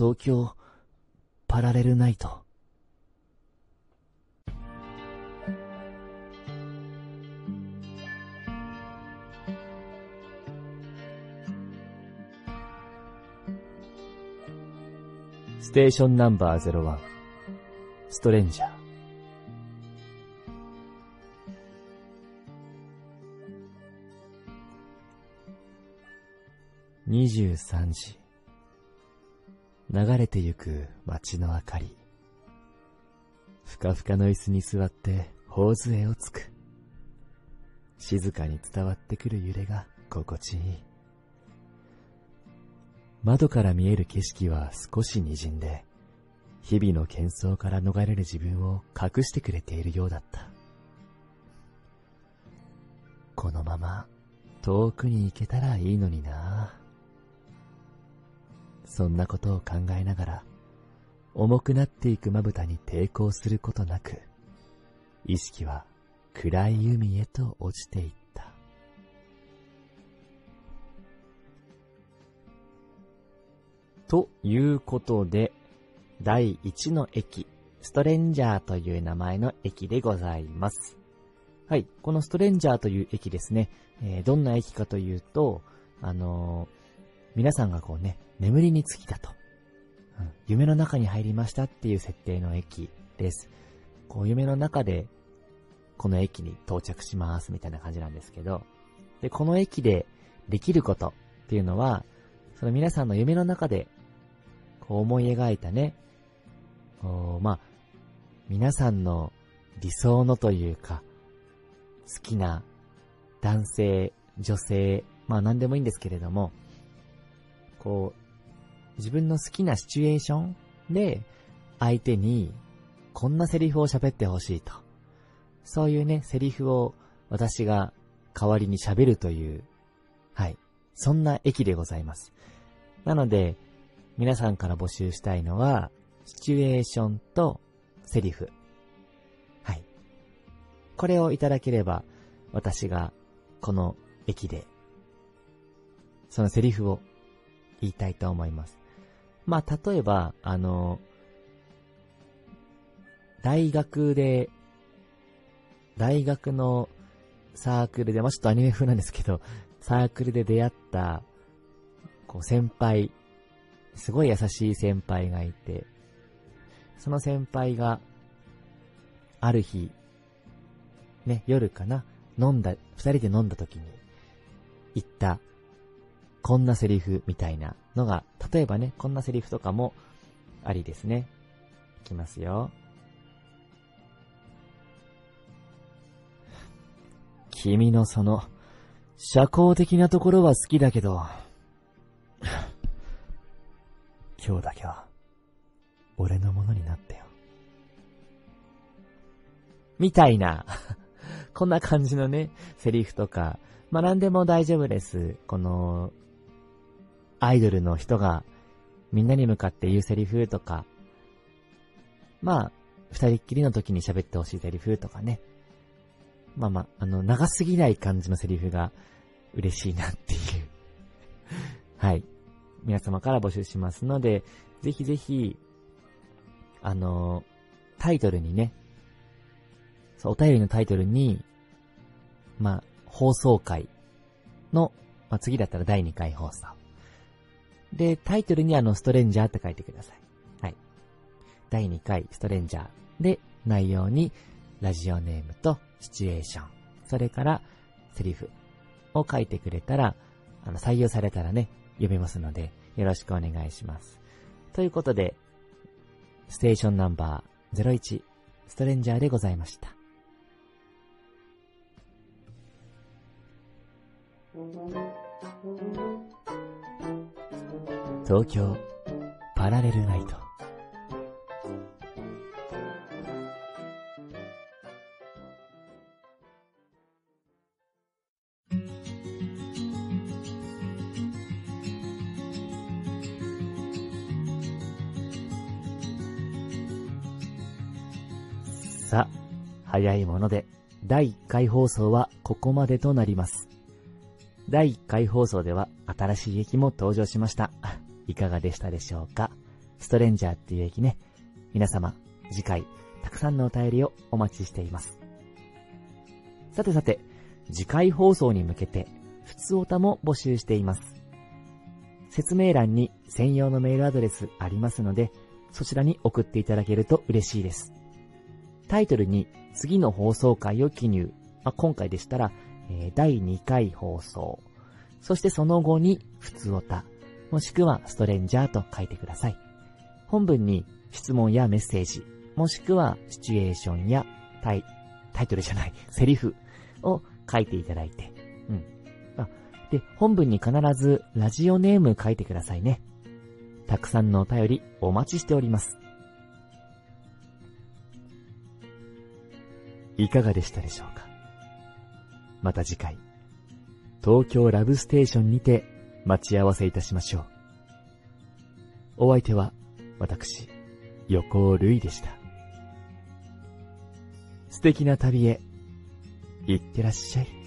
東京パラレルナイト。ステーションナンバー01ストレンジャー。23時。流れてゆく街の明かり。ふかふかの椅子に座って頬杖をつく。静かに伝わってくる揺れが心地いい。窓から見える景色は少し滲んで日々の喧騒から逃れる自分を隠してくれているようだった。このまま遠くに行けたらいいのにな。ぁそんなことを考えながら、重くなっていくまぶたに抵抗することなく、意識は暗い海へと落ちていった。ということで、第1の駅、ストレンジャーという名前の駅でございます。はい、このストレンジャーという駅ですね、えー、どんな駅かというと、あのー皆さんがこうね、眠りにつきたと、うん。夢の中に入りましたっていう設定の駅です。こう夢の中で、この駅に到着しますみたいな感じなんですけど、で、この駅でできることっていうのは、その皆さんの夢の中で、こう思い描いたね、こう、まあ、皆さんの理想のというか、好きな男性、女性、まあ何でもいいんですけれども、こう、自分の好きなシチュエーションで、相手に、こんなセリフを喋ってほしいと。そういうね、セリフを私が代わりに喋るという、はい。そんな駅でございます。なので、皆さんから募集したいのは、シチュエーションとセリフ。はい。これをいただければ、私がこの駅で、そのセリフを言いたいと思います。まあ、例えば、あの、大学で、大学のサークルで、まあ、ちょっとアニメ風なんですけど、サークルで出会った、こう、先輩、すごい優しい先輩がいて、その先輩が、ある日、ね、夜かな、飲んだ、二人で飲んだ時に、言ったこんなセリフみたいなのが、例えばね、こんなセリフとかもありですね。いきますよ。君のその、社交的なところは好きだけど、今日だけは、俺のものになってよ。みたいな、こんな感じのね、セリフとか、まあ、何でも大丈夫です。この、アイドルの人がみんなに向かって言うセリフとか、まあ、二人っきりの時に喋ってほしいセリフとかね。まあまあ、あの、長すぎない感じのセリフが嬉しいなっていう はい。皆様から募集しますので、ぜひぜひ、あの、タイトルにね、そう、お便りのタイトルに、まあ、放送回の、まあ、次だったら第2回放送。で、タイトルにあの、ストレンジャーって書いてください。はい。第2回、ストレンジャー。で、内容に、ラジオネームとシチュエーション、それから、セリフを書いてくれたら、あの、採用されたらね、読めますので、よろしくお願いします。ということで、ステーションナンバー01、ストレンジャーでございました。東京パラレルナイトさあ、早いもので、第1回放送はここまでとなります。第1回放送では新しい駅も登場しました。いかがでしたでしょうか？ストレンジャーっていう駅ね。皆様、次回、たくさんのお便りをお待ちしています。さてさて、次回放送に向けて、普通おたも募集しています。説明欄に専用のメールアドレスありますので、そちらに送っていただけると嬉しいです。タイトルに次の放送回を記入。まあ、今回でしたら、えー、第2回放送。そしてその後に、普通おた、もしくはストレンジャーと書いてください。本文に質問やメッセージ、もしくはシチュエーションやタイ、タイトルじゃない、セリフを書いていただいて、うん。あ、で、本文に必ずラジオネーム書いてくださいね。たくさんのお便りお待ちしております。いかがでしたでしょうか？また次回。東京ラブステーションにて待ち合わせいたしましょう。お相手は私、横尾るいでした。素敵な旅へ、行ってらっしゃい。